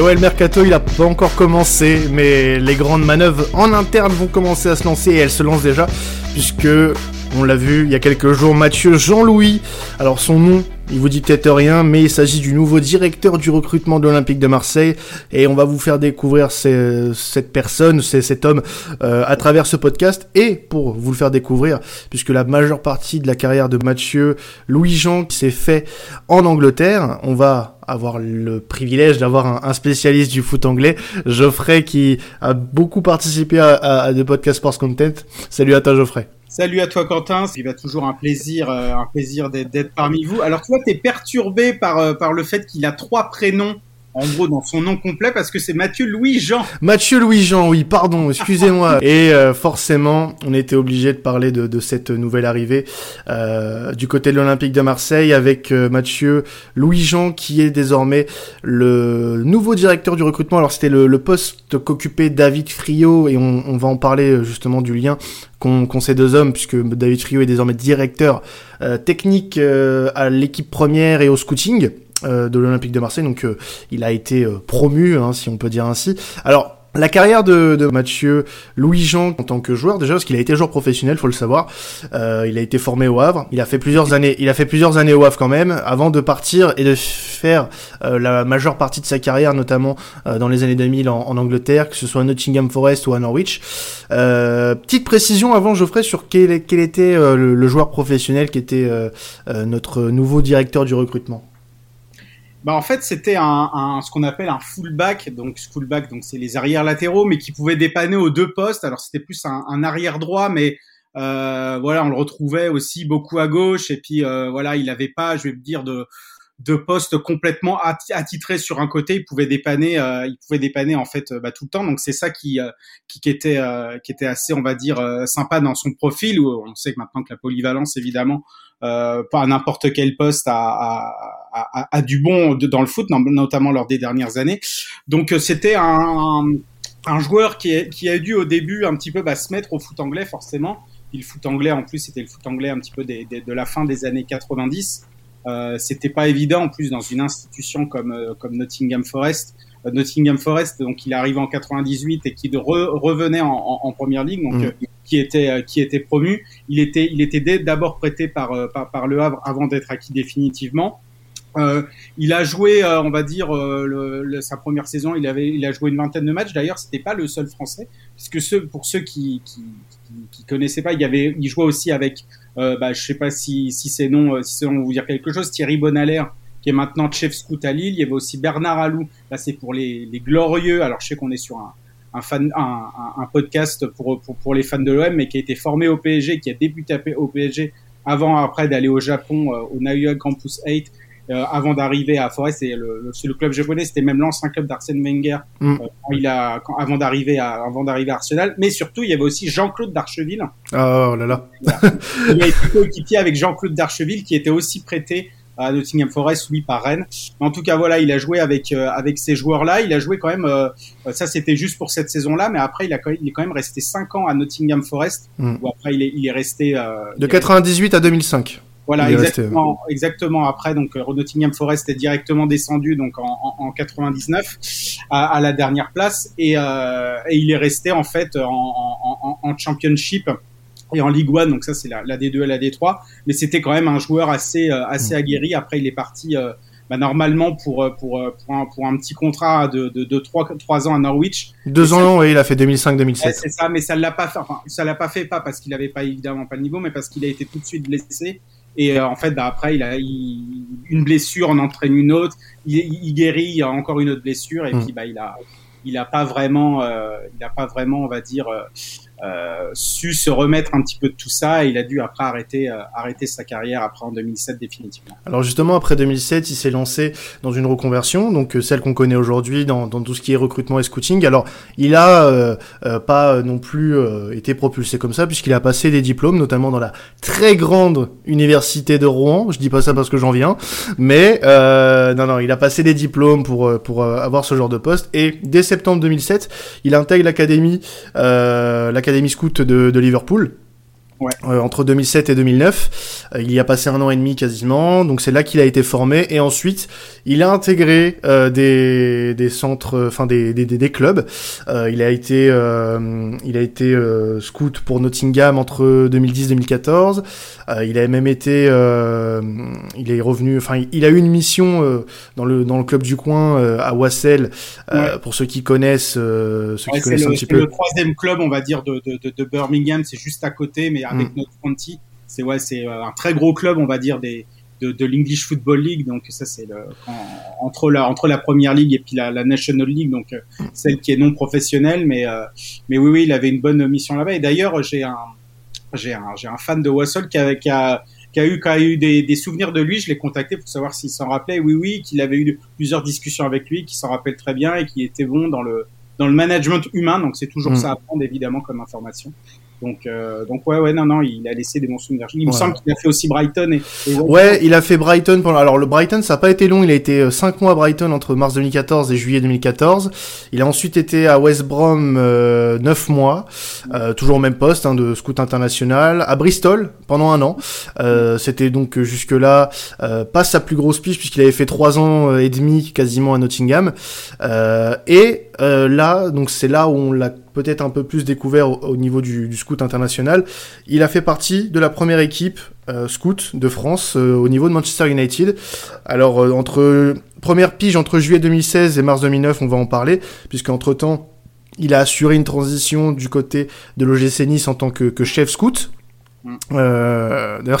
Et ouais, le mercato, il a pas encore commencé, mais les grandes manœuvres en interne vont commencer à se lancer et elles se lancent déjà, puisque on l'a vu il y a quelques jours, Mathieu Jean-Louis. Alors son nom, il vous dit peut-être rien, mais il s'agit du nouveau directeur du recrutement de l'Olympique de Marseille, et on va vous faire découvrir cette personne, cet homme, euh, à travers ce podcast, et pour vous le faire découvrir, puisque la majeure partie de la carrière de Mathieu Louis-Jean s'est fait en Angleterre, on va avoir le privilège d'avoir un, spécialiste du foot anglais, Geoffrey, qui a beaucoup participé à, à des podcasts Sports Content. Salut à toi Geoffrey. Salut à toi Quentin, il va toujours un plaisir, euh, un plaisir d'être parmi vous. Alors toi, tu es perturbé par, euh, par le fait qu'il a trois prénoms en gros dans son nom complet parce que c'est Mathieu Louis Jean. Mathieu Louis Jean, oui, pardon, excusez-moi. Et euh, forcément, on était obligé de parler de, de cette nouvelle arrivée euh, du côté de l'Olympique de Marseille avec euh, Mathieu Louis Jean qui est désormais le nouveau directeur du recrutement. Alors c'était le, le, poste qu'occupait David Friot et on, on, va en parler justement du lien qu'ont ces deux hommes puisque David Friot est désormais directeur technique à l'équipe première et au scouting. Euh, de l'Olympique de Marseille, donc euh, il a été euh, promu, hein, si on peut dire ainsi. Alors la carrière de, Mathieu Louis-Jean en tant que joueur, déjà parce qu'il a été joueur professionnel, faut le savoir. Il a été formé au Havre. Il a fait plusieurs années. Il a fait plusieurs années au Havre quand même, avant de partir et de faire la majeure partie de sa carrière, notamment dans les années 2000 en, Angleterre, que ce soit à Nottingham Forest ou à Norwich. petite précision avant Geoffrey sur quel, quel était le, joueur professionnel qui était notre nouveau directeur du recrutement. Bah en fait c'était un, un, ce qu'on appelle un fullback. Donc fullback donc c'est les arrières latéraux mais qui pouvait dépanner aux deux postes. Alors c'était plus un, arrière droit mais euh, voilà on le retrouvait aussi beaucoup à gauche. Et puis euh, voilà il avait pas je vais dire de de poste complètement attitré sur un côté, il pouvait dépanner, euh, il pouvait dépanner en fait bah, tout le temps. Donc c'est ça qui, euh, qui, était euh, qui était assez, on va dire, euh, sympa dans son profil. Où on sait que maintenant que la polyvalence, évidemment, pas à n'importe quel poste a, a, a, du bon dans le foot, notamment lors des dernières années. Donc c'était un, un, joueur qui, qui a dû au début un petit peu bah, se mettre au foot anglais forcément. Et le foot anglais en plus c'était le foot anglais un petit peu des, des, de la fin des années 90. Euh, c'était pas évident en plus dans une institution comme euh, comme Nottingham Forest. Euh, Nottingham Forest, donc il arrive en 98 et qui revenait en, en, en, première ligue, donc mm. qui était qui était promu. Il était il était d'abord prêté par, par, par le Havre avant d'être acquis définitivement. Euh, il a joué, euh, on va dire, euh, le, sa première saison, il avait, il a joué une vingtaine de matchs. D'ailleurs, c'était pas le seul Français, puisque ceux, pour ceux qui, qui, qui, qui connaissaient pas, il y avait, il jouait aussi avec euh, bah, sais pas si, si ces noms, euh, si vous dire quelque chose. Thierry Bonaler, qui est maintenant chef scout à Lille. Il y avait aussi Bernard Alou. Là, c'est pour les, glorieux. Alors, je sais qu'on est sur un, un, fan, un, podcast pour, pour, les fans de l'OM, mais qui a été formé au PSG, qui a débuté au PSG avant, après d'aller au Japon, euh, au Naoya Campus 8 euh, avant d'arriver à Forest, c'est le, le, club japonais, c'était même l'ancien club d'Arsène Wenger mm. euh, quand il a, quand, avant d'arriver à, avant d'arriver à Arsenal. Mais surtout, il y avait aussi Jean-Claude Darcheville. Oh là là. il a été coéquipier avec Jean-Claude Darcheville, qui était aussi prêté à Nottingham Forest, lui par Rennes. En tout cas, voilà, il a joué avec euh, avec ces joueurs-là. Il a joué quand même. Euh, ça, c'était juste pour cette saison-là, mais après, il a il est quand même resté 5 ans à Nottingham Forest. Mm. Où après, il est il est resté. de 98 à 2005. Voilà, exactement, exactement. Après, donc euh, Nottingham Forest est directement descendu donc en, en, en 99 à, à, la dernière place et, euh, et, il est resté en fait en, en Championship et en Ligue 1, donc ça c'est la, la, D2 et la D3, mais c'était quand même un joueur assez euh, assez aguerri. Après, il est parti euh, bah, normalement pour pour pour un, pour un petit contrat de de, de 3, 3 ans à Norwich. Deux ans, oui, il a fait 2005-2007. c'est ça, mais ça l'a pas fait. Enfin, ça l'a pas fait pas parce qu'il avait pas évidemment pas le niveau, mais parce qu'il a été tout de suite blessé et euh, en fait, bah, après, il a une blessure en entraîne une autre. Il, il guérit, il a encore une autre blessure, et mm. puis bah, il a, il a pas vraiment, euh, il a pas vraiment, on va dire, euh, su se remettre un petit peu de tout ça et il a dû après arrêter, euh, arrêter sa carrière après en 2007 définitivement. Alors justement après 2007 il s'est lancé dans une reconversion donc euh, celle qu'on connaît aujourd'hui dans, dans, tout ce qui est recrutement et scouting. Alors il a euh, euh, pas non plus été propulsé comme ça puisqu'il a passé des diplômes notamment dans la très grande université de Rouen. Je dis pas ça parce que j'en viens mais non non il a passé des diplômes pour pour avoir ce genre de poste et dès septembre 2007 il intègre l'académie l'académie l'académie scout de, de Liverpool euh, entre 2007 et 2009. Euh, il y a passé un an et demi quasiment, donc c'est là qu'il a été formé et ensuite il a intégré euh, des, des centres, enfin des, des, des, clubs. il a été il a été scout pour Nottingham entre 2010 2014. il a même été il est revenu, enfin il a eu une mission dans le dans le club du coin à Wassel pour ceux qui connaissent ceux qui connaissent un petit peu. le troisième club on va dire de, de, de Birmingham, c'est juste à côté mais avec mm. notre County. C'est ouais, c'est euh, un très gros club, on va dire des de, de l'English Football League. Donc ça c'est le entre la entre la première ligue et puis la, la National League, donc euh, mm. celle qui est non professionnelle. Mais euh, mais oui oui, il avait une bonne mission là-bas. Et d'ailleurs j'ai un j'ai un j'ai un fan de Wassel qui a, qui a qui a eu, qui a eu des, des, souvenirs de lui. Je l'ai contacté pour savoir s'il s'en rappelait. Oui, oui, qu'il avait eu plusieurs discussions avec lui, qu'il s'en rappelle très bien et qui était bon dans le dans le management humain. Donc c'est toujours mm. ça à prendre évidemment comme information. Donc, euh, donc ouais, ouais, non, non, il a laissé des bons souvenirs. Il me semble qu'il a fait aussi Brighton. Et, ouais, il a fait Brighton pendant. Alors le Brighton, ça n'a pas été long. Il a été 5 euh, mois à Brighton entre mars 2014 et juillet 2014. Il a ensuite été à West Brom euh, 9 mois, euh, toujours au même poste hein, de scout international, à Bristol pendant un an. Euh, C'était donc jusque là pas sa plus grosse piste puisqu'il avait fait 3 ans et demi quasiment à Nottingham. et là, donc c'est là où on l'a peut-être un peu plus découvert au, niveau du, scout international. Il a fait partie de la première équipe euh, scout de France euh, au niveau de Manchester United. Alors euh, entre première pige entre juillet 2016 et mars 2009, on va en parler, puisqu'entre temps il a assuré une transition du côté de l'OGC Nice en tant que chef scout. Mm. Euh, D'ailleurs,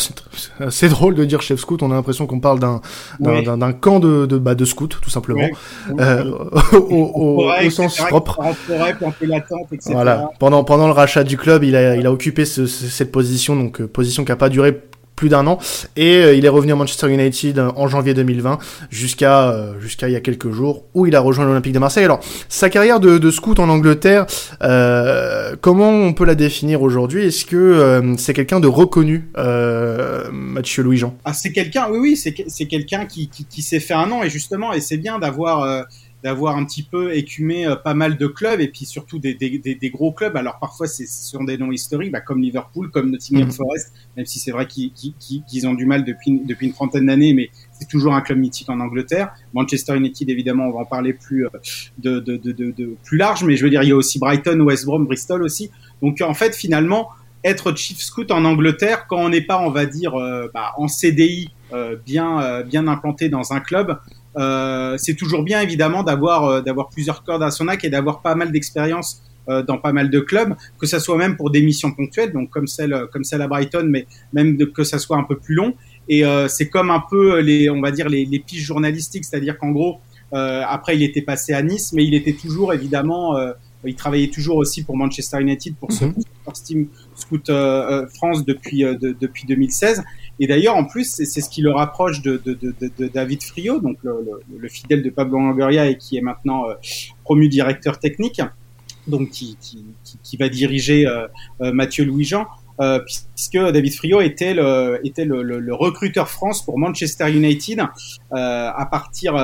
c'est drôle de dire chef scout. On a l'impression qu'on parle d'un d'un camp de de, bah, de scout, tout simplement, euh, au, au, sens propre. Voilà. Pendant pendant le rachat du club, il a il a occupé ce, cette position, donc euh, position qui a pas duré plus d'un an. Et euh, il est revenu à Manchester United en janvier 2020 jusqu'à euh, jusqu'à il y a quelques jours où il a rejoint l'Olympique de Marseille. Alors sa carrière de, de scout en Angleterre, euh, comment on peut la définir aujourd'hui? Est-ce que c'est quelqu'un de reconnu, Mathieu Louis-Jean? Ah c'est quelqu'un, oui oui, c'est quelqu'un qui, qui, qui s'est fait un nom et justement et c'est bien d'avoir d'avoir un petit peu écumé euh, pas mal de clubs et puis surtout des, des, des, gros clubs. Alors parfois c'est sur des noms historiques, bah, comme Liverpool, comme Nottingham mhm. Forest, même si c'est vrai qu'ils ont du mal depuis, depuis une trentaine d'années, mais c'est toujours un club mythique en Angleterre. Manchester United, évidemment, on va en parler plus euh, de, de, de, de, plus large, mais je veux dire, il y a aussi Brighton, West Brom, Bristol aussi. Donc en fait, finalement, être chief scout en Angleterre, quand on n'est pas, on va dire, euh, bah, en CDI bien bien implanté dans un club, euh, c'est toujours bien évidemment d'avoir euh, d'avoir plusieurs cordes à son arc et d'avoir pas mal d'expérience euh, dans pas mal de clubs, que ça soit même pour des missions ponctuelles, donc comme celle comme celle à Brighton, mais même que ça soit un peu plus long. Et c'est comme un peu les on va dire les, les piges journalistiques, c'est-à-dire qu'en gros après il était passé à Nice, mais il était toujours évidemment il travaillait toujours aussi pour Manchester United pour ce, mm Team Scout France depuis depuis 2016 et d'ailleurs, en plus, c'est ce qui le rapproche de, David Frio, donc le, le, fidèle de Pablo Longoria et qui est maintenant euh, promu directeur technique, donc qui, va diriger euh, euh, Mathieu Louis-Jean. Puisque David Frio était le, recruteur France pour Manchester United à partir,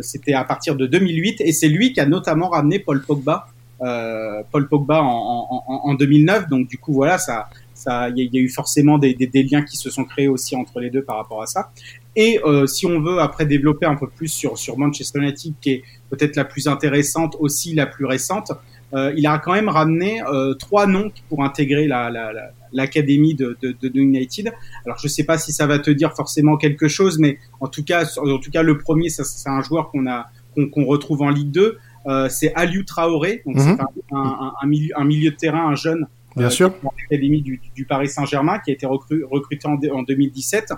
c'était à partir de 2008, et c'est lui qui a notamment ramené Paul Pogba, en, en, 2009. Donc du coup voilà, ça, il y, a eu forcément des, liens qui se sont créés aussi entre les deux par rapport à ça. Et euh, si on veut après développer un peu plus sur, sur Manchester United, qui est peut-être la plus intéressante, aussi la plus récente, euh, il a quand même ramené euh, trois noms pour intégrer l'académie de, de, United. Alors je ne sais pas si ça va te dire forcément quelque chose, mais en tout cas, en tout cas le premier, c'est un joueur qu'on a qu'on retrouve en Ligue 2. c'est Aliou Traoré, donc c'est mhm. un, milieu, un milieu de terrain, un jeune Bien euh, sûr. L'académie du, du, Paris Saint-Germain, qui a été recruté en, en 2017,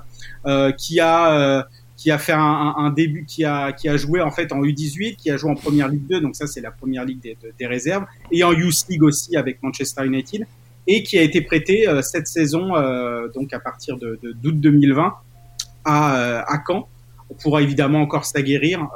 euh, qui a euh, qui a fait un, un, début, qui a qui a joué en fait en U18, qui a joué en Première Ligue 2, donc ça c'est la Première Ligue des, des, réserves, et en Youth League aussi avec Manchester United, et qui a été prêté euh, cette saison, euh, donc à partir de d'août 2020 à, à Caen pour évidemment encore s'aguerrir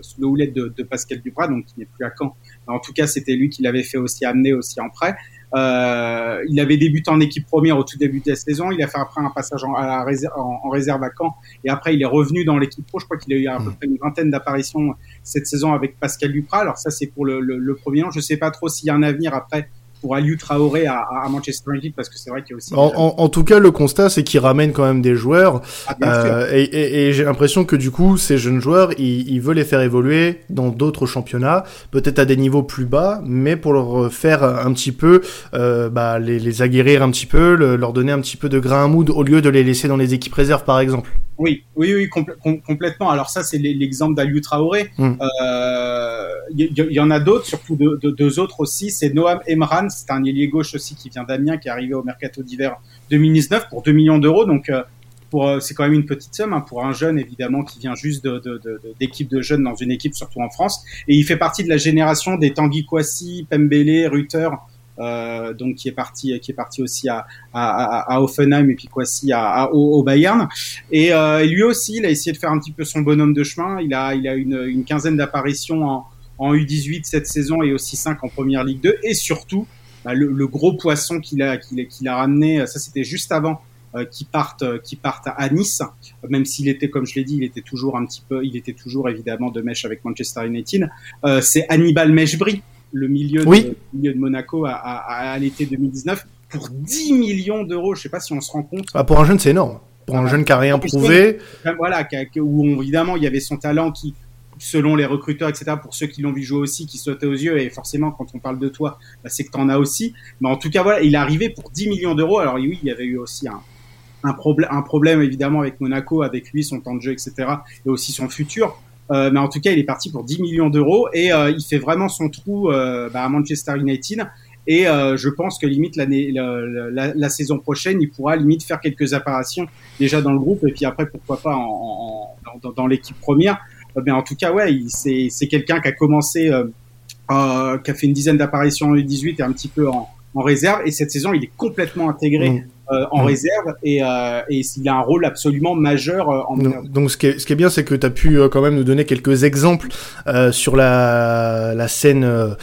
sous le houlette de, de Pascal Duprat, donc qui n'est plus à Caen. En tout cas, c'était lui qui l'avait fait aussi amener aussi en prêt. Euh, il avait débuté en équipe première au tout début de la saison. Il a fait après un passage en, à réserve, en, réserve à Caen. Et après, il est revenu dans l'équipe pro. Je crois qu'il a eu à peu mm. près une vingtaine d'apparitions cette saison avec Pascal Duprat. Alors ça, c'est pour le, le, le, premier an. Je sais pas trop s'il y a un avenir après pour Aliou Traoré à, à Manchester United parce que c'est vrai qu'il y a aussi. En, en, en, tout cas, le constat, c'est qu'il ramène quand même des joueurs. Ah, euh, et, et, et j'ai l'impression que du coup, ces jeunes joueurs, il, il veut les faire évoluer dans d'autres championnats, peut-être à des niveaux plus bas, mais pour leur faire un petit peu, euh, bah, les, les, aguerrir un petit peu, le, leur donner un petit peu de grain à moudre au lieu de les laisser dans les équipes réserves, par exemple. Oui, oui, oui, compl com complètement. Alors ça, c'est l'exemple d'Aliou Traoré. Mm. euh, y, y, en a d'autres, surtout deux, autres aussi. C'est Noam Emran, c'est un ailier gauche aussi qui vient d'Amiens, qui est arrivé au mercato d'hiver 2019 pour 2 millions d'euros. Donc euh, pour c'est quand même une petite somme hein, pour un jeune évidemment qui vient juste d'équipe de, jeunes dans une équipe surtout en France et il fait partie de la génération des Tanguy Kouassi, Pembele, Rutter euh, donc qui est parti qui est parti aussi à, à, Offenheim et puis Kouassi à, au, Bayern et, euh, et, lui aussi il a essayé de faire un petit peu son bonhomme de chemin il a il a une, une quinzaine d'apparitions en, en U18 cette saison et aussi 5 en première Ligue 2 et surtout bah, le, le, gros poisson qu'il a qu'il qu'il a ramené ça c'était juste avant euh, qui partent euh, qui partent à Nice. Même s'il était comme je l'ai dit il était toujours un petit peu il était toujours évidemment de mèche avec Manchester United. Euh, c'est Hannibal Mejbri le milieu, de, milieu de Monaco à, à, à l'été 2019 pour 10 millions d'euros. Je sais pas si on se rend compte. Ah, pour un jeune c'est énorme. Pour un jeune qui a rien prouvé. voilà où évidemment il y avait son talent qui selon les recruteurs, etc., pour ceux qui l'ont vu jouer aussi, qui sautaient aux yeux, et forcément, quand on parle de toi, bah, c'est que tu en as aussi. Mais en tout cas, voilà, il est arrivé pour 10 millions d'euros. Alors oui, il y avait eu aussi un, un, problème, un problème évidemment avec Monaco, avec lui, son temps de jeu, etc. Et aussi son futur. Euh, mais en tout cas, il est parti pour 10 millions d'euros et euh, il fait vraiment son trou euh, bah, à Manchester United. Et je pense que limite la, saison prochaine, il pourra limite faire quelques apparitions déjà dans le groupe et puis après pourquoi pas en, dans l'équipe première. Mais en tout cas, ouais, c'est, quelqu'un qui a commencé, qui a fait une dizaine d'apparitions en U18 et un petit peu en, en réserve. Et cette saison, il est complètement intégré. Mmh. Euh, en mmh. réserve et, euh, et il a un rôle absolument majeur euh, en donc, donc, ce qui est, ce qui est bien c'est que tu as pu quand même nous donner quelques exemples sur la, la scène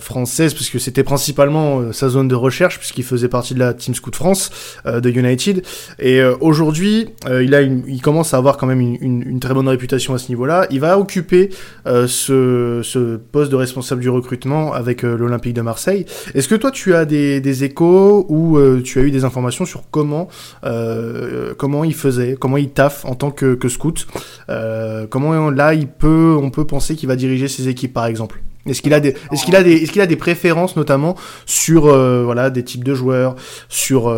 française puisque c'était principalement sa zone de recherche puisqu'il faisait partie de la Team Scout France de United. Et aujourd'hui il a une, il commence à avoir quand même une, une, une très bonne réputation à ce niveau-là. Il va occuper ce, ce poste de responsable du recrutement avec l'Olympique de Marseille. Est-ce que toi tu as des, des échos ou tu as eu des informations sur comment euh, comment il faisait, comment il taffe en tant que, scout, euh, comment là il peut, on peut penser qu'il va diriger ses équipes par exemple. Est-ce qu'il a des, est-ce qu'il a des, est-ce qu'il a des préférences notamment sur euh, voilà des types de joueurs, sur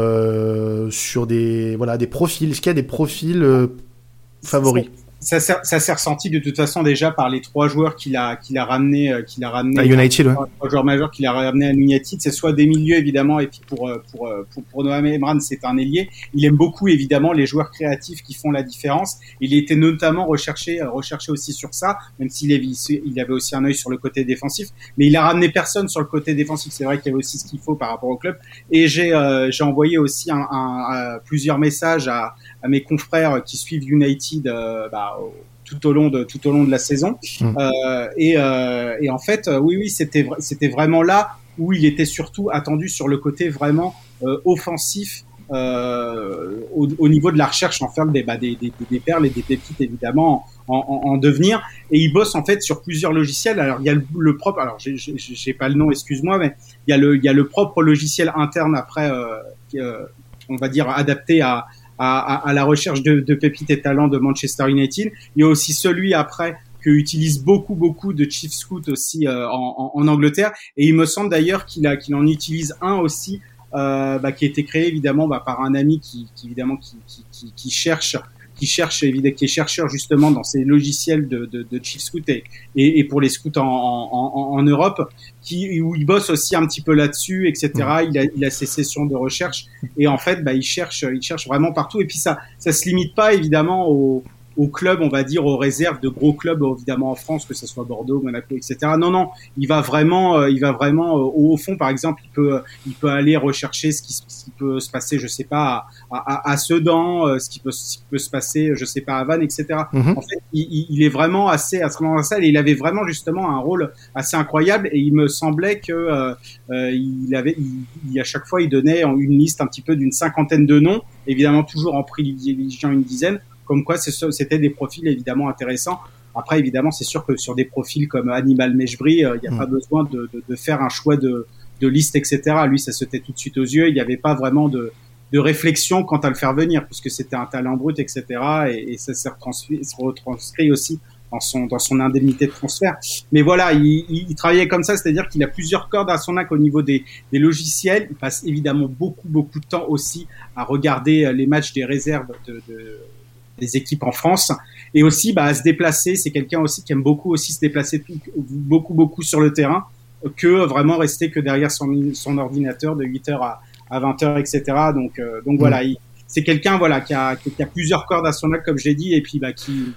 sur des voilà des profils? Est-ce qu'il y a des profils favoris? Ça s'est ressenti de toute façon déjà par les trois joueurs qu'il a qu'il a ramené euh, qu'il a ramené à United ouais. trois joueurs majeurs qu'il a ramené à United c'est soit des milieux évidemment et puis pour euh, pour euh, pour, pour Noam Emran c'est un ailier. Il aime beaucoup évidemment les joueurs créatifs qui font la différence. Il était notamment recherché recherché aussi sur ça même s'il il avait aussi un œil sur le côté défensif. Mais il a ramené personne sur le côté défensif. C'est vrai qu'il y avait aussi ce qu'il faut par rapport au club. Et j'ai j'ai envoyé aussi un, un, plusieurs messages à à mes confrères qui suivent United euh, bah, tout au long de tout au long de la saison. Mmh. Euh, et, euh, et, en fait, oui, oui, c'était c'était vraiment là où il était surtout attendu sur le côté vraiment offensif. Euh, au, au, niveau de la recherche en faire des, bah, des, des, des, perles et des pépites évidemment en, en, en, devenir et il bosse en fait sur plusieurs logiciels alors il y a le, le propre alors j'ai pas le nom excuse-moi mais il y a le il y a le propre logiciel interne après euh, on va dire adapté à, à, à, à la recherche de, de, pépites et talents de Manchester United. Il y a aussi celui après que utilise beaucoup beaucoup de Chief Scout aussi euh, en, en, Angleterre et il me semble d'ailleurs qu'il a qu'il en utilise un aussi euh, bah, qui a été créé évidemment bah, par un ami qui, qui évidemment qui, qui, qui, cherche qui cherche évidemment qui est chercheur justement dans ces logiciels de, de, de Chief Scout et, et, pour les scouts en, en, en, Europe qui où il bosse aussi un petit peu là-dessus etc il a il a ses sessions de recherche. Et en fait bah il cherche il cherche vraiment partout. Et puis ça ça se limite pas évidemment au au club, on va dire, aux réserves de gros clubs, évidemment en France, que ce soit Bordeaux, Monaco, etc. Non, non, il va vraiment, euh, il va vraiment euh, au fond, par exemple, il peut, il peut aller rechercher ce qui, ce qui peut se passer, je sais pas, à, à, à Sedan, euh, ce qui peut, ce qui peut se passer, je sais pas, à Vannes, etc. Mm-hmm. En fait, il, il, est vraiment assez à ce moment-là, et il avait vraiment justement un rôle assez incroyable, et il me semblait que euh, il avait, il, à chaque fois, il donnait une liste un petit peu d'une cinquantaine de noms, évidemment toujours en privilégiant une dizaine comme quoi c'était des profils évidemment intéressants. Après, évidemment, c'est sûr que sur des profils comme Animal Mejbri, il euh, n'y a mmh. pas besoin de, de, de, faire un choix de, de liste, etc. Lui, ça se tait tout de suite aux yeux. Il n'y avait pas vraiment de, de réflexion quant à le faire venir, puisque c'était un talent brut, etc. Et, et ça s'est retranscrit aussi dans son, dans son indemnité de transfert. Mais voilà, il, il, travaillait comme ça, c'est-à-dire qu'il a plusieurs cordes à son arc au niveau des, des, logiciels. Il passe évidemment beaucoup, beaucoup de temps aussi à regarder euh, les matchs des réserves de, de des équipes en France et aussi bah, à se déplacer. C'est quelqu'un aussi qui aime beaucoup aussi se déplacer beaucoup, beaucoup sur le terrain que vraiment rester que derrière son, son ordinateur de 8h à, à 20h, etc. Donc, euh, donc voilà, mm. c'est quelqu'un voilà qui a, qui a plusieurs cordes à son arc, comme j'ai dit, et puis bah, qui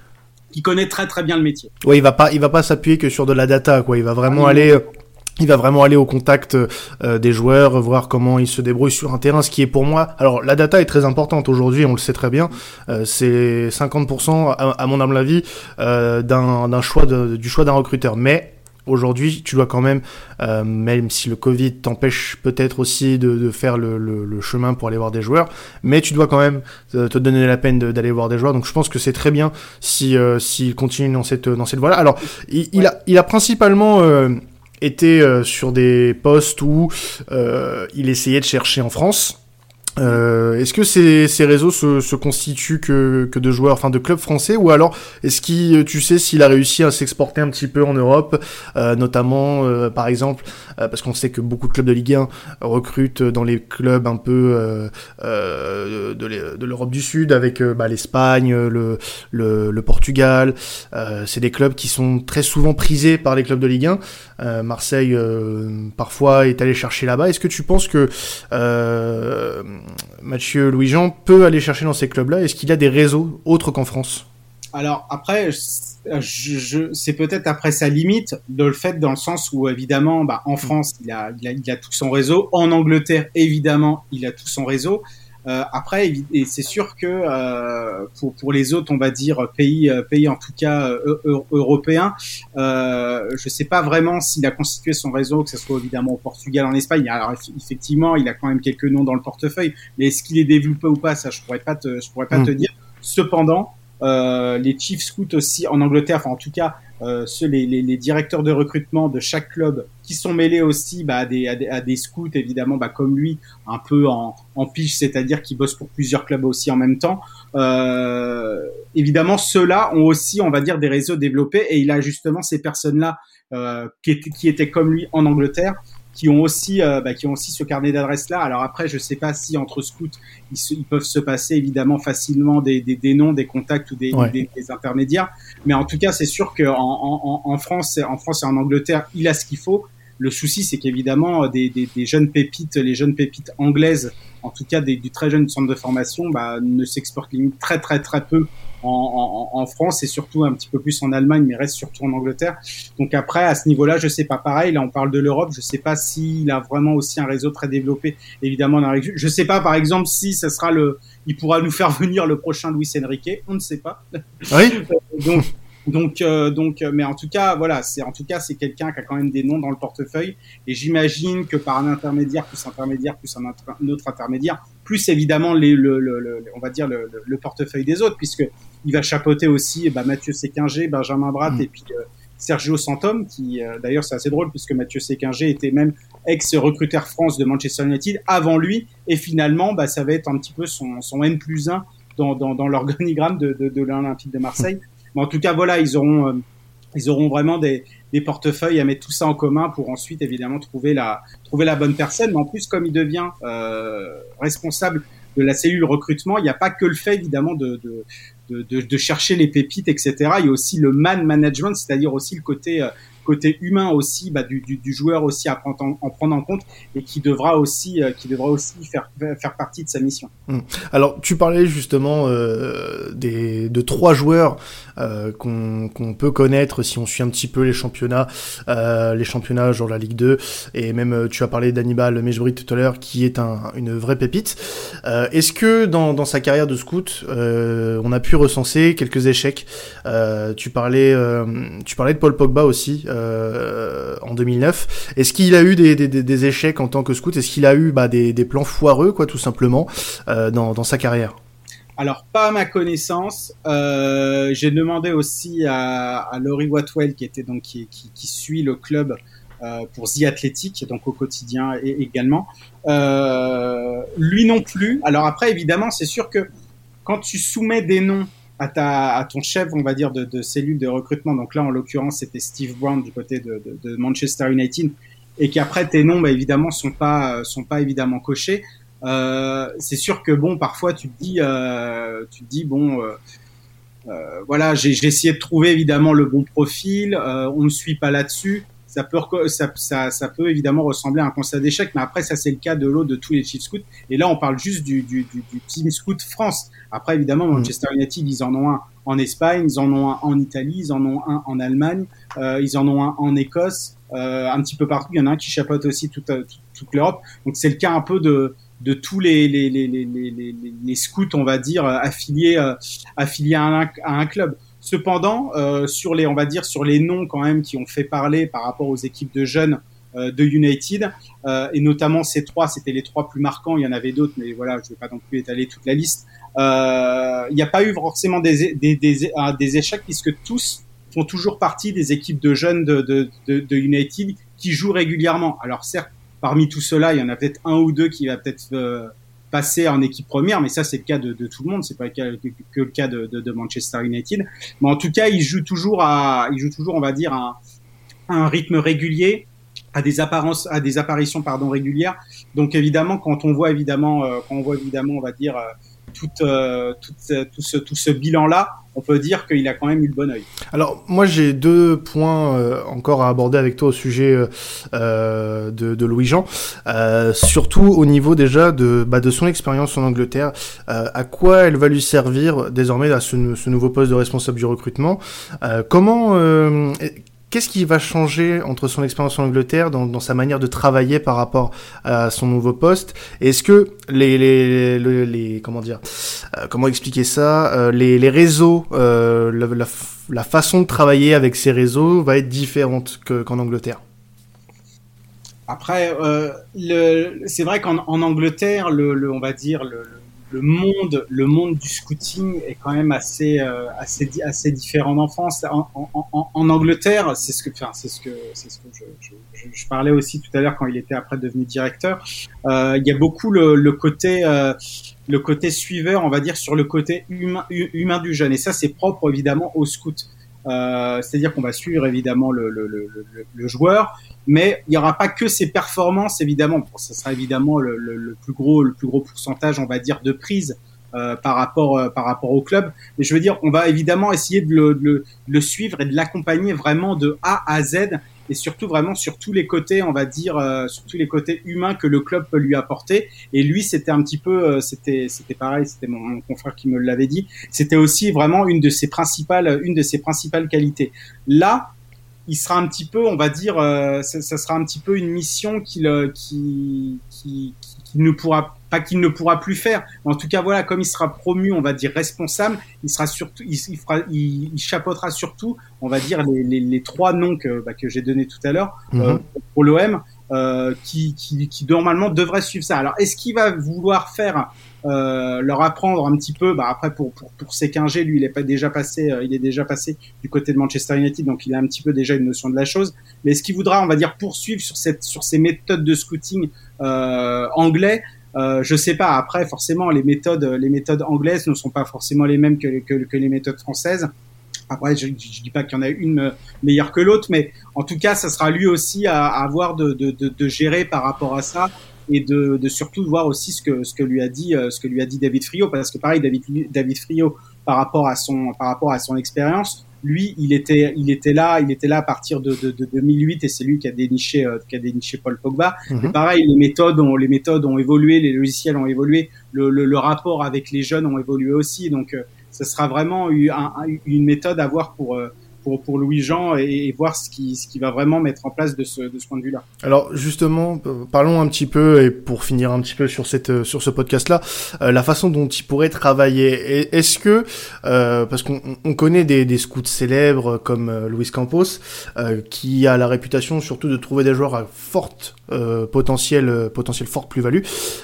qui connaît très très bien le métier. Oui, il va pas, il va pas s'appuyer que sur de la data, quoi. Il va vraiment ah aller. Il va vraiment aller au contact euh, des joueurs, voir comment ils se débrouillent sur un terrain, ce qui est pour moi. Alors la data est très importante aujourd'hui, on le sait très bien. Euh, c'est 50% à, mon humble avis euh, d'un choix du choix d'un recruteur. Mais aujourd'hui, tu dois quand même, euh, même si le Covid t'empêche peut-être aussi de, faire le, chemin pour aller voir des joueurs, mais tu dois quand même te, donner la peine d'aller voir des joueurs. Donc je pense que c'est très bien si euh, s'il continue dans cette dans cette voie-là. Alors il, a principalement euh, été euh, sur des postes où euh, il essayait de chercher en France. Euh, est-ce que ces, ces réseaux se, se, constituent que, que de joueurs, enfin de clubs français, ou alors est-ce qu'il, tu sais, s'il a réussi à s'exporter un petit peu en Europe, euh, notamment, euh, par exemple, euh, parce qu'on sait que beaucoup de clubs de Ligue 1 recrutent dans les clubs un peu euh, de l'Europe du Sud, avec bah, l'Espagne, le, le, le, Portugal. c'est des clubs qui sont très souvent prisés par les clubs de Ligue 1. Marseille, parfois, est allé chercher là-bas. Est-ce que tu penses que Mathieu Louis-Jean peut aller chercher dans ces clubs-là Est-ce qu'il a des réseaux autres qu'en France? Alors après, c'est peut-être après sa limite de le fait dans le sens où évidemment, bah, en France, il il a tout son réseau. En Angleterre, évidemment, il a tout son réseau. Euh, après, et c'est sûr que euh, pour, pour les autres, on va dire pays, euh, pays en tout cas euh, européens, euh, je sais pas vraiment s'il a constitué son réseau, que ce soit évidemment au Portugal, en Espagne. Alors effectivement, il a quand même quelques noms dans le portefeuille, mais est-ce qu'il est développé ou pas, ça je pourrais pas te, je pourrais pas te mmh. dire. Cependant, euh, les Chief Scouts aussi en Angleterre, enfin en tout cas ceux, les, les, les, directeurs de recrutement de chaque club qui sont mêlés aussi bah, à, des, à, des, à, des, scouts évidemment bah, comme lui un peu en, en piche c'est-à-dire qui bossent pour plusieurs clubs aussi en même temps. Euh, évidemment ceux-là ont aussi on va dire des réseaux développés et il a justement ces personnes-là euh, qui, étaient, qui étaient comme lui en Angleterre qui ont aussi euh, bah, qui ont aussi ce carnet d'adresses là. Alors après, je sais pas si entre scouts ils, se, ils peuvent se passer évidemment facilement des, des, des, noms, des contacts ou des, ouais. des, intermédiaires, mais en tout cas, c'est sûr qu'en en, en, en, France, en France et en Angleterre, il a ce qu'il faut. Le souci, c'est qu'évidemment, des, des, des, jeunes pépites, les jeunes pépites anglaises, en tout cas des, du très jeune centre de formation, bah, ne s'exportent limite très très très peu en, en, en, France et surtout un petit peu plus en Allemagne, mais reste surtout en Angleterre. Donc après, à ce niveau-là, je sais pas. Pareil, là, on parle de l'Europe. Je sais pas s'il a vraiment aussi un réseau très développé, évidemment, dans la région. Je sais pas, par exemple, si ce sera le, il pourra nous faire venir le prochain Luis Enrique. On ne sait pas. Oui. Donc, donc, euh, donc, mais en tout cas, voilà, c'est en tout cas c'est quelqu'un qui a quand même des noms dans le portefeuille, et j'imagine que par un intermédiaire plus intermédiaire plus un, un autre intermédiaire, plus évidemment les, le, le, le, on va dire le, le, portefeuille des autres, puisque il va chapeauter aussi bah, Mathieu Séquinger, Benjamin Bratt mmh. et puis euh, Sergio Santom, qui euh, d'ailleurs c'est assez drôle puisque Mathieu Séquinger était même ex-recruteur France de Manchester United avant lui, et finalement bah, ça va être un petit peu son, son N plus 1 dans, dans, dans l'organigramme de, de, de l'Olympique de Marseille. Mais en tout cas, voilà, ils auront, euh, ils auront vraiment des, des, portefeuilles à mettre tout ça en commun pour ensuite, évidemment, trouver la, trouver la bonne personne. Mais en plus, comme il devient euh, responsable de la cellule recrutement, il n'y a pas que le fait, évidemment, de, de de, de, de, chercher les pépites, etc. Il y a aussi le man management, c'est-à-dire aussi le côté euh, côté humain aussi bah, du, joueur aussi à prendre en, en, prendre en compte et qui devra aussi euh, qui devra aussi faire faire partie de sa mission. Mmh. Alors tu parlais justement euh, des de trois joueurs euh, qu'on peut connaître si on suit un petit peu les championnats les championnats genre la Ligue 2 et même tu as parlé d'Hannibal Mejbri tout à l'heure qui est un, une vraie pépite. Est-ce que dans, dans sa carrière de scout on a pu recenser quelques échecs? Tu parlais tu parlais de Paul Pogba aussi en 2009. Est-ce qu'il a eu des, échecs en tant que scout? Est-ce qu'il a eu bah, des, plans foireux, quoi, tout simplement, euh, dans, sa carrière? Alors, pas à ma connaissance. Euh, J'ai demandé aussi à, à Laurie Watwell, qui suit le club pour The Athletic, donc au quotidien et, également. lui non plus. Alors après, évidemment, c'est sûr que quand tu soumets des noms à, ta, à ton chef, on va dire, de, de cellule de recrutement, donc là, en l'occurrence, c'était Steve Brown du côté de, de, de Manchester United, et qu'après tes noms, bah, évidemment, sont pas, sont pas évidemment cochés. Euh, c'est sûr que bon, parfois tu te dis, euh, tu te dis bon, euh, euh voilà, j'ai essayé de trouver évidemment le bon profil, euh, on ne suit pas là-dessus ça peut, ça, ça, ça, peut évidemment ressembler à un constat d'échec, mais après, ça, c'est le cas de l'eau de tous les Chief Scouts. Et là, on parle juste du, du, du, du Team Scout France. Après, évidemment, mm. Manchester United, ils en ont un en Espagne, ils en ont un en Italie, ils en ont un en Allemagne, euh, ils en ont un en Écosse, euh, un petit peu partout. Il y en a un qui chapeaute aussi toute, toute, toute l'Europe. Donc, c'est le cas un peu de, de tous les, les, les, les, les, scouts, on va dire, affiliés, euh, affiliés à un, à un club. Cependant, euh, sur les, on va dire, sur les noms quand même qui ont fait parler par rapport aux équipes de jeunes euh, de United, euh, et notamment ces trois, c'était les trois plus marquants. Il y en avait d'autres, mais voilà, je ne vais pas non plus étaler toute la liste. Il n'y a pas eu forcément des, des, des, des, échecs puisque tous font toujours partie des équipes de jeunes de, de, de, de United qui jouent régulièrement. Alors certes, parmi tout cela, il y en a peut-être un ou deux qui va peut-être passer en équipe première, mais ça c'est le cas de, tout le monde, c'est pas que, le cas de, Manchester United. Mais en tout cas, il joue toujours à, il joue toujours, on va dire, à, un rythme régulier, à des apparences, à des apparitions pardon régulières. Donc évidemment, quand on voit évidemment, euh, quand on voit évidemment, on va dire euh, tout, euh, tout, tout, ce, tout ce bilan-là, on peut dire qu'il a quand même eu le bon oeil. Alors moi j'ai deux points euh, encore à aborder avec toi au sujet de, Louis-Jean, surtout au niveau déjà de, bah, de son expérience en Angleterre, à quoi elle va lui servir désormais à ce, ce nouveau poste de responsable du recrutement, comment Qu'est-ce qui va changer entre son expérience en Angleterre dans, sa manière de travailler par rapport à son nouveau poste? Est-ce que les, comment dire euh, comment expliquer ça euh, les, réseaux euh, la, façon de travailler avec ces réseaux va être différente qu'en Angleterre? Après c'est vrai qu'en Angleterre le, le, on va dire le monde, le monde du scouting est quand même assez, euh, assez, assez différent en France. En, en, en Angleterre, c'est ce que, enfin, c'est ce que, c'est ce que je, je, je, parlais aussi tout à l'heure quand il était après devenu directeur. Euh, il y a beaucoup le, le côté, euh, le côté suiveur, on va dire, sur le côté humain, humain du jeune. Et ça, c'est propre évidemment aux scouts. Euh, c'est-à-dire qu'on va suivre évidemment le, le, le, le, joueur, mais il n'y aura pas que ses performances évidemment. Bon, ça sera évidemment le, plus gros, le plus gros pourcentage, on va dire, de prise euh, par rapport euh, par rapport au club. Mais je veux dire, on va évidemment essayer de le, de le suivre et de l'accompagner vraiment de A à Z et surtout vraiment sur tous les côtés, on va dire, euh, sur tous les côtés humains que le club peut lui apporter. Et lui, c'était un petit peu, euh, c'était, c'était pareil, c'était mon, confrère qui me l'avait dit. C'était aussi vraiment une de ses principales, une de ses principales qualités. Là, il sera un petit peu, on va dire, euh, ça, ça, sera un petit peu une mission qu'il, qui, qui, qui ne pourra pas qu'il ne pourra plus faire. En tout cas, voilà, comme il sera promu, on va dire responsable, il sera surtout, il, il fera, il, il, chapeautera surtout, on va dire les, les, les trois noms que, bah, que j'ai donnés tout à l'heure euh, mhm. pour l'OM, euh, qui, qui, qui, normalement devrait suivre ça. Alors, est-ce qu'il va vouloir faire euh, leur apprendre un petit peu, bah après pour pour, pour Sekingé, lui il est pas déjà passé, euh, il est déjà passé du côté de Manchester United, donc il a un petit peu déjà une notion de la chose. Mais est-ce qu'il voudra, on va dire, poursuivre sur cette sur ces méthodes de scouting euh, anglais euh, je sais pas. Après, forcément, les méthodes, les méthodes anglaises ne sont pas forcément les mêmes que, les méthodes françaises. Après, je, je dis pas qu'il y en a une meilleure que l'autre, mais en tout cas, ça sera lui aussi à, avoir de, de, de, gérer par rapport à ça et de, surtout voir aussi ce que ce que lui a dit euh, ce que lui a dit David Frio parce que pareil David David Frio par rapport à son par rapport à son expérience lui, il était, il était là, il était là à partir de, de, de 2008 et c'est lui qui a déniché, euh, qui a déniché Paul Pogba. Mhm. pareil, les méthodes ont, les méthodes ont évolué, les logiciels ont évolué, le, le, le rapport avec les jeunes ont évolué aussi. Donc, euh, ce sera vraiment une, une méthode à voir pour euh, pour, Louis-Jean et, voir ce qui, ce qui va vraiment mettre en place de ce, point de vue-là. Alors justement, euh, parlons un petit peu, et pour finir un petit peu sur, euh, ce podcast-là, euh, la façon dont il pourrait travailler. Est-ce que, parce qu'on on connaît des, scouts célèbres comme Luis Campos, qui a la réputation surtout de trouver des joueurs à forte potentiel, potentiel forte plus-value,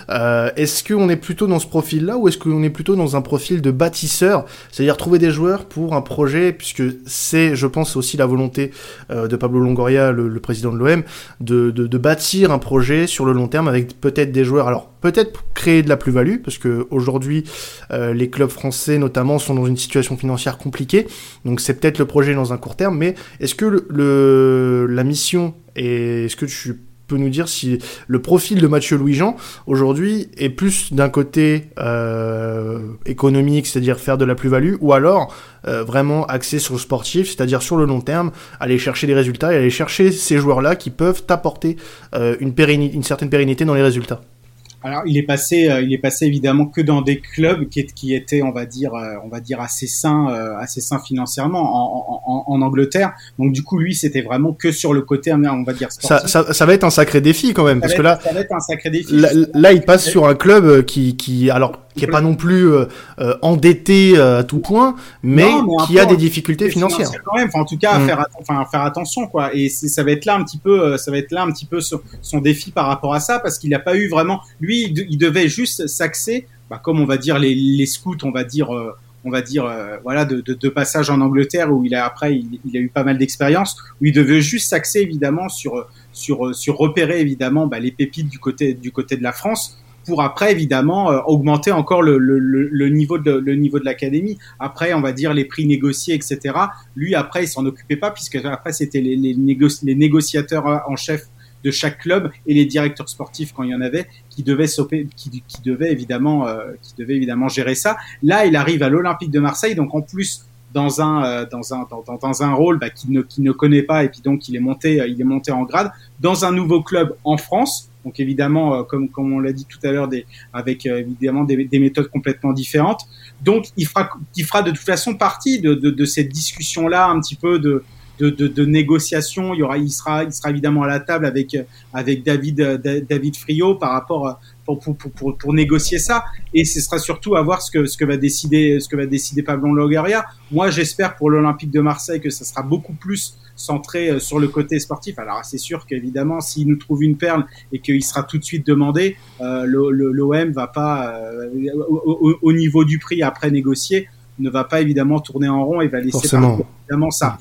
est-ce qu'on est plutôt dans ce profil-là ou est-ce qu'on est plutôt dans un profil de bâtisseur, c'est-à-dire trouver des joueurs pour un projet, puisque c'est c'est, je pense, aussi la volonté de Pablo Longoria, le, président de l'OM, de, bâtir un projet sur le long terme avec peut-être des joueurs. Alors peut-être créer de la plus-value parce que aujourd'hui les clubs français notamment sont dans une situation financière compliquée. Donc c'est peut-être le projet dans un court terme, mais est-ce que le, le la mission et est-ce que tu peux nous dire si le profil de Mathieu Louis-Jean aujourd'hui est plus d'un côté euh, économique, c'est-à-dire faire de la plus-value, ou alors euh, vraiment axé sur le sportif, c'est-à-dire sur le long terme, aller chercher des résultats et aller chercher ces joueurs-là qui peuvent apporter euh, une certaine pérennité dans les résultats alors, il est passé, euh, il est passé évidemment que dans des clubs qui, qui étaient, on va dire, euh, on va dire assez sains, euh, assez sains financièrement en, en, en, Angleterre. Donc, du coup, lui, c'était vraiment que sur le côté, on va dire. Sportif. Ça, ça, ça, va être un sacré défi quand même, parce que là, ça va être un sacré défi. Là, là il passe sur un club qui, qui, alors, qui est pas non plus euh, endetté à tout point, mais, non, mais qui a des difficultés financières. Quand même, enfin, en tout cas, mm. faire, enfin, faire attention, quoi. Et ça va être là un petit peu, ça va être là un petit peu son, son défi par rapport à ça, parce qu'il n'a pas eu vraiment, lui il, devait juste s'axer, bah, comme on va dire les, scouts, on va dire, euh, on va dire, euh, voilà, de, de, passage en Angleterre où il a après, il, a eu pas mal d'expérience, où il devait juste s'axer évidemment sur sur sur repérer évidemment bah, les pépites du côté du côté de la France pour après évidemment euh, augmenter encore le, le, niveau de le niveau de l'académie. Après, on va dire les prix négociés, etc. Lui après, il s'en occupait pas puisque après c'était les, les, les négociateurs en chef de chaque club et les directeurs sportifs quand il y en avait qui devaient qui, qui devaient évidemment euh, qui devaient évidemment gérer ça. Là, il arrive à l'Olympique de Marseille, donc en plus dans un euh, dans un dans, dans, un rôle bah, qu'il ne qu'il ne connaît pas et puis donc il est monté euh, il est monté en grade dans un nouveau club en France. Donc évidemment, comme comme on l'a dit tout à l'heure, avec évidemment des, des, méthodes complètement différentes. Donc il fera il fera de toute façon partie de, de, de cette discussion là un petit peu de de, de, de négociation. Il y aura, il sera, il sera évidemment à la table avec avec David David Friot par rapport pour, pour, pour, pour, négocier ça. Et ce sera surtout à voir ce que, ce que va décider, ce que va décider Pablo Longoria. Moi, j'espère pour l'Olympique de Marseille que ça sera beaucoup plus centré euh, sur le côté sportif. Alors, c'est sûr qu'évidemment, s'il nous trouve une perle et qu'il sera tout de suite demandé, euh, l'OM va pas, euh, au, au, niveau du prix après négocier, ne va pas évidemment tourner en rond et va laisser évidemment ça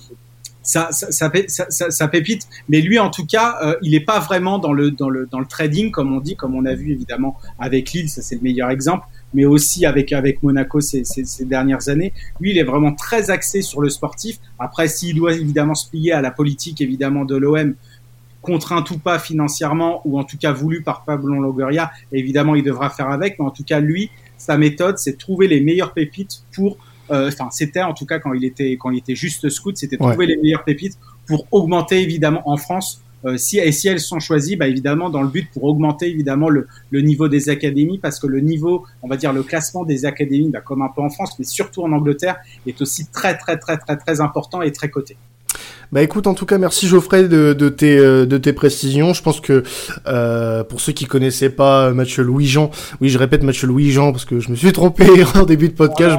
ça, ça, ça, ça, pépite. Mais lui, en tout cas, euh, il n'est pas vraiment dans le, dans, le, dans le trading, comme on dit, comme on a vu évidemment avec Lille, ça c'est le meilleur exemple, mais aussi avec, avec Monaco ces, ces, ces, dernières années. Lui, il est vraiment très axé sur le sportif. Après, s'il doit évidemment se plier à la politique évidemment de l'OM, contraint ou pas financièrement, ou en tout cas voulu par Pablo Longoria, évidemment, il devra faire avec. Mais en tout cas, lui, sa méthode, c'est trouver les meilleures pépites pour euh, enfin c'était en tout cas quand il était quand il était juste scout, c'était trouver les meilleures pépites pour augmenter évidemment en France. Euh, si et si elles sont choisies, bah évidemment dans le but pour augmenter évidemment le, niveau des académies, parce que le niveau, on va dire le classement des académies, bah, comme un peu en France, mais surtout en Angleterre, est aussi très très très très très important et très coté. Bah écoute, en tout cas, merci Geoffrey de, de tes euh, de tes précisions. Je pense que euh, pour ceux qui connaissaient pas Mathieu Louis Jean, oui, je répète Mathieu Louis Jean parce que je me suis trompé en début de podcast.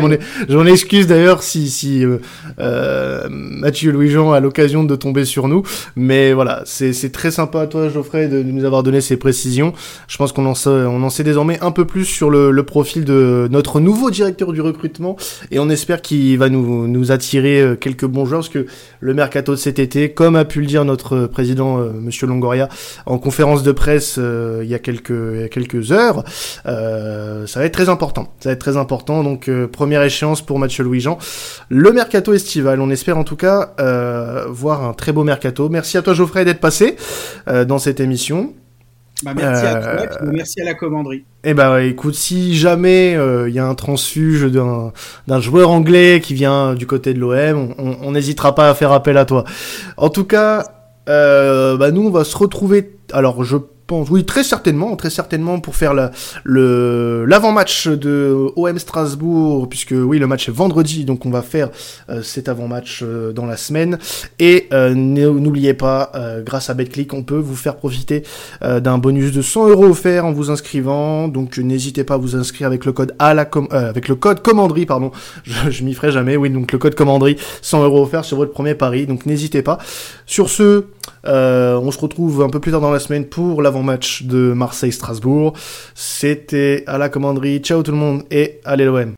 je m'en excuse d'ailleurs si si euh, euh, Mathieu Louis Jean a l'occasion de tomber sur nous. Mais voilà, c'est très sympa à toi Geoffrey de, nous avoir donné ces précisions. Je pense qu'on en sait on en sait désormais un peu plus sur le, le profil de notre nouveau directeur du recrutement et on espère qu'il va nous nous attirer euh, quelques bons joueurs parce que le mercato cet été, comme a pu le dire notre président euh, Monsieur Longoria en conférence de presse euh, il y a quelques quelques heures. Euh, ça va être très important. Ça va être très important. Donc première échéance pour Mathieu Louis Jean. Le mercato estival. On espère en tout cas voir un très beau mercato. Merci à toi Geoffrey d'être passé dans cette émission. Bah, merci à toi, et merci à la commanderie. Eh ben, écoute, si jamais il y a un transfuge d'un joueur anglais qui vient du côté de l'OM, on n'hésitera pas à faire appel à toi. En tout cas, euh, bah nous on va se retrouver. Alors je oui, très certainement, très certainement pour faire l'avant-match de OM Strasbourg, puisque oui, le match est vendredi, donc on va faire euh, cet avant-match euh, dans la semaine. Et euh, n'oubliez pas, grâce à BetClick, on peut vous faire profiter d'un bonus de 100 euros offert en vous inscrivant. Donc n'hésitez pas à vous inscrire avec le code à la avec le code commanderie, pardon. Je, je m'y ferai jamais. Oui, donc le code commanderie, 100 euros offert sur votre premier pari. Donc n'hésitez pas. Sur ce, on se retrouve un peu plus tard dans la semaine pour la match de Marseille-Strasbourg. C'était à la commanderie. Ciao tout le monde et allez l'OM.